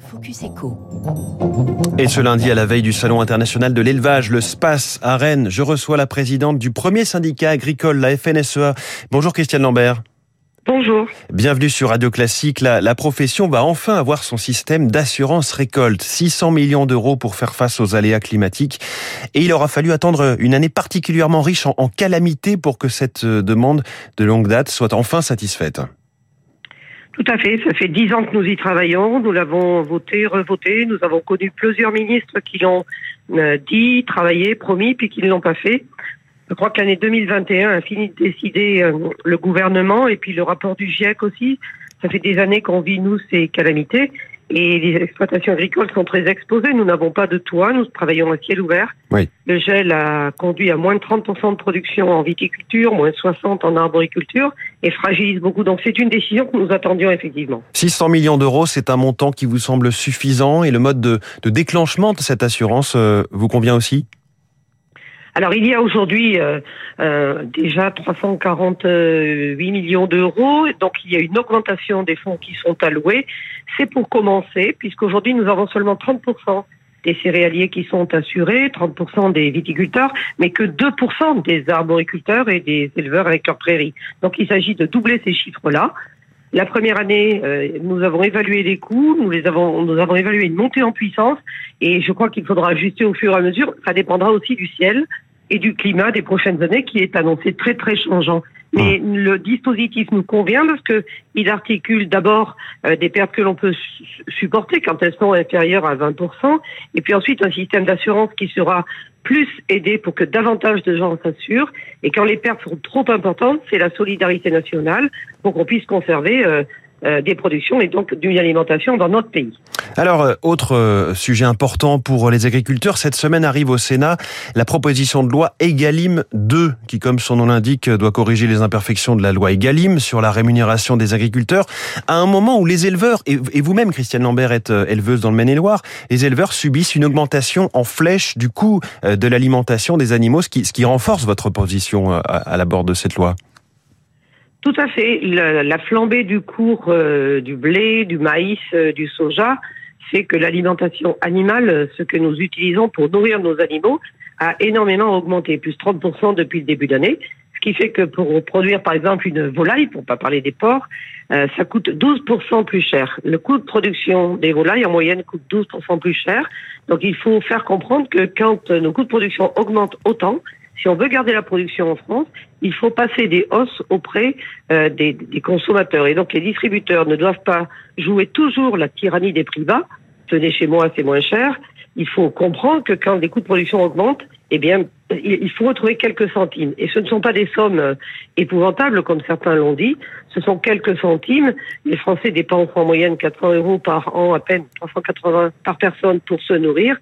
Focus Echo. Et ce lundi, à la veille du Salon international de l'élevage, le SPACE à Rennes, je reçois la présidente du premier syndicat agricole, la FNSEA. Bonjour Christiane Lambert. Bonjour. Bienvenue sur Radio Classique. La, la profession va enfin avoir son système d'assurance récolte. 600 millions d'euros pour faire face aux aléas climatiques. Et il aura fallu attendre une année particulièrement riche en, en calamités pour que cette euh, demande de longue date soit enfin satisfaite. Tout à fait. Ça fait dix ans que nous y travaillons. Nous l'avons voté, revoté. Nous avons connu plusieurs ministres qui l'ont euh, dit, travaillé, promis, puis qui ne l'ont pas fait. Je crois que l'année 2021 a fini de décider euh, le gouvernement et puis le rapport du GIEC aussi. Ça fait des années qu'on vit, nous, ces calamités. Et les exploitations agricoles sont très exposées. Nous n'avons pas de toit. Nous travaillons à ciel ouvert. Oui. Le gel a conduit à moins de 30% de production en viticulture, moins de 60% en arboriculture et fragilise beaucoup. Donc c'est une décision que nous attendions effectivement. 600 millions d'euros, c'est un montant qui vous semble suffisant et le mode de, de déclenchement de cette assurance euh, vous convient aussi? Alors il y a aujourd'hui euh, euh, déjà 348 millions d'euros, donc il y a une augmentation des fonds qui sont alloués. C'est pour commencer, puisqu'aujourd'hui nous avons seulement 30% des céréaliers qui sont assurés, 30% des viticulteurs, mais que 2% des arboriculteurs et des éleveurs avec leurs prairies. Donc il s'agit de doubler ces chiffres-là. La première année, euh, nous avons évalué les coûts, nous les avons, nous avons évalué une montée en puissance, et je crois qu'il faudra ajuster au fur et à mesure. Ça dépendra aussi du ciel et du climat des prochaines années, qui est annoncé très très changeant. Mais le dispositif nous convient parce que il articule d'abord euh, des pertes que l'on peut su- supporter quand elles sont inférieures à 20%, et puis ensuite un système d'assurance qui sera plus aidé pour que davantage de gens s'assurent. Et quand les pertes sont trop importantes, c'est la solidarité nationale pour qu'on puisse conserver euh, des productions et donc d'une alimentation dans notre pays. Alors, euh, autre euh, sujet important pour les agriculteurs, cette semaine arrive au Sénat la proposition de loi Egalim 2, qui, comme son nom l'indique, doit corriger les imperfections de la loi Egalim sur la rémunération des agriculteurs, à un moment où les éleveurs, et vous-même, Christiane Lambert, êtes euh, éleveuse dans le Maine-et-Loire, les éleveurs subissent une augmentation en flèche du coût euh, de l'alimentation des animaux, ce qui, ce renforce votre position euh, à, à l'abord de cette loi. Tout à fait. La, la flambée du cours euh, du blé, du maïs, euh, du soja fait que l'alimentation animale, euh, ce que nous utilisons pour nourrir nos animaux, a énormément augmenté, plus 30% depuis le début d'année. Ce qui fait que pour produire par exemple une volaille, pour pas parler des porcs, euh, ça coûte 12% plus cher. Le coût de production des volailles en moyenne coûte 12% plus cher. Donc il faut faire comprendre que quand euh, nos coûts de production augmentent autant, si on veut garder la production en France, il faut passer des hausses auprès euh, des, des consommateurs. Et donc les distributeurs ne doivent pas jouer toujours la tyrannie des prix bas. Tenez chez moi, c'est moins cher. Il faut comprendre que quand les coûts de production augmentent, eh bien, il faut retrouver quelques centimes. Et ce ne sont pas des sommes euh, épouvantables, comme certains l'ont dit. Ce sont quelques centimes. Les Français dépensent en moyenne 400 euros par an, à peine 380 par personne pour se nourrir.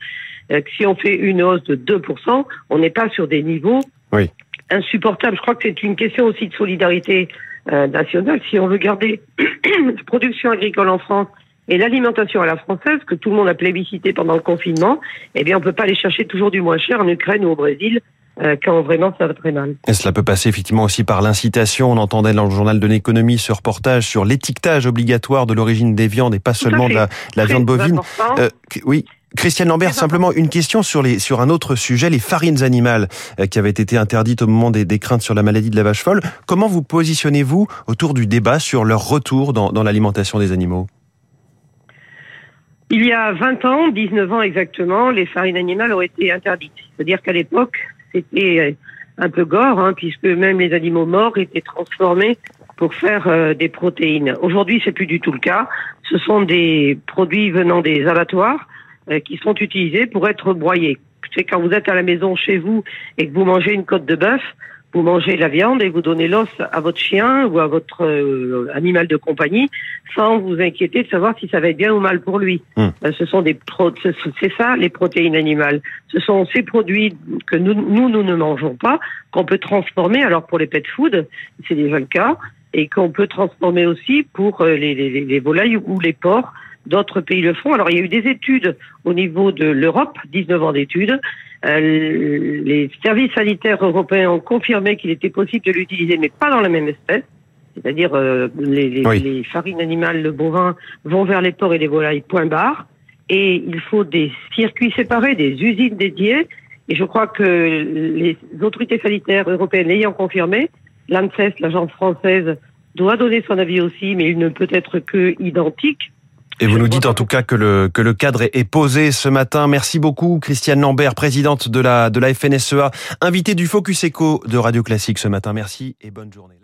Euh, si on fait une hausse de 2%, on n'est pas sur des niveaux Oui. insupportables. Je crois que c'est une question aussi de solidarité euh, nationale. Si on veut garder la production agricole en France et l'alimentation à la française, que tout le monde a plébiscité pendant le confinement, eh bien, on peut pas aller chercher toujours du moins cher en Ukraine ou au Brésil euh, quand vraiment ça va très mal. Et cela peut passer effectivement aussi par l'incitation. On entendait dans le journal de l'économie ce reportage sur l'étiquetage obligatoire de l'origine des viandes et pas Tout seulement de la, de la Très viande bovine. Euh, oui. Christiane Lambert, simplement une question sur les sur un autre sujet, les farines animales euh, qui avaient été interdites au moment des, des craintes sur la maladie de la vache folle. Comment vous positionnez-vous autour du débat sur leur retour dans, dans l'alimentation des animaux? Il y a 20 ans, 19 ans exactement, les farines animales ont été interdites. C'est-à-dire qu'à l'époque, c'était euh, un peu gore, hein, puisque même les animaux morts étaient transformés pour faire euh, des protéines. Aujourd'hui, c'est plus du tout le cas. Ce sont des produits venant des abattoirs qui sont utilisés pour être broyés. C'est quand vous êtes à la maison chez vous et que vous mangez une côte de bœuf, vous mangez la viande et vous donnez l'os à votre chien ou à votre euh, animal de compagnie sans vous inquiéter de savoir si ça va être bien ou mal pour lui. Hum. Euh, ce sont des pro ce- ce- c'est ça les protéines animales. Ce sont ces produits que nous nous, nous ne mangeons pas qu'on peut transformer alors pour les pet food, c'est déjà le cas et qu'on peut transformer aussi pour euh, les, les- les volailles ou les porcs. D'autres pays le font. Alors il y a eu des études au niveau de l'Europe, 19 ans d'études. Euh, les services sanitaires européens ont confirmé qu'il était possible de l'utiliser, mais pas dans la même espèce. C'est-à-dire euh, les, les, Oui. les farines animales, le bovin vont vers les porcs et les volailles, point barre. et il faut des circuits séparés, des usines dédiées. Et je crois que les autorités sanitaires européennes ayant confirmé, l'ANSES, l'agence française, doit donner son avis aussi, mais il ne peut être que identique. Et vous nous dites en tout cas que le, que le cadre est posé ce matin. Merci beaucoup, Christiane Lambert, présidente de la, de la FNSEA, invitée du Focus Echo de Radio Classique ce matin. Merci et bonne journée.